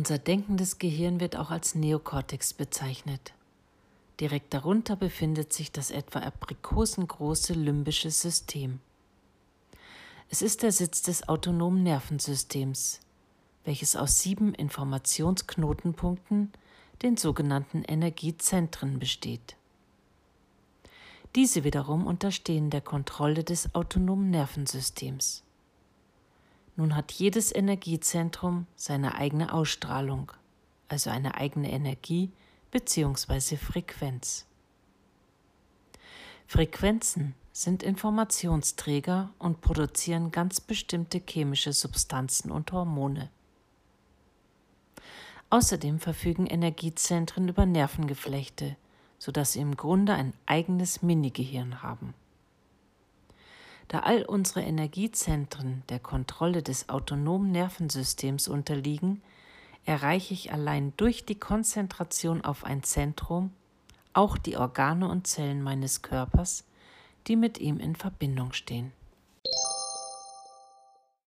Unser denkendes Gehirn wird auch als Neokortex bezeichnet. Direkt darunter befindet sich das etwa aprikosengroße limbische System. Es ist der Sitz des autonomen Nervensystems, welches aus sieben Informationsknotenpunkten, den sogenannten Energiezentren, besteht. Diese wiederum unterstehen der Kontrolle des autonomen Nervensystems. Nun hat jedes Energiezentrum seine eigene Ausstrahlung, also eine eigene Energie bzw. Frequenz. Frequenzen sind Informationsträger und produzieren ganz bestimmte chemische Substanzen und Hormone. Außerdem verfügen Energiezentren über Nervengeflechte, sodass sie im Grunde ein eigenes Minigehirn haben. Da all unsere Energiezentren der Kontrolle des autonomen Nervensystems unterliegen, erreiche ich allein durch die Konzentration auf ein Zentrum auch die Organe und Zellen meines Körpers, die mit ihm in Verbindung stehen.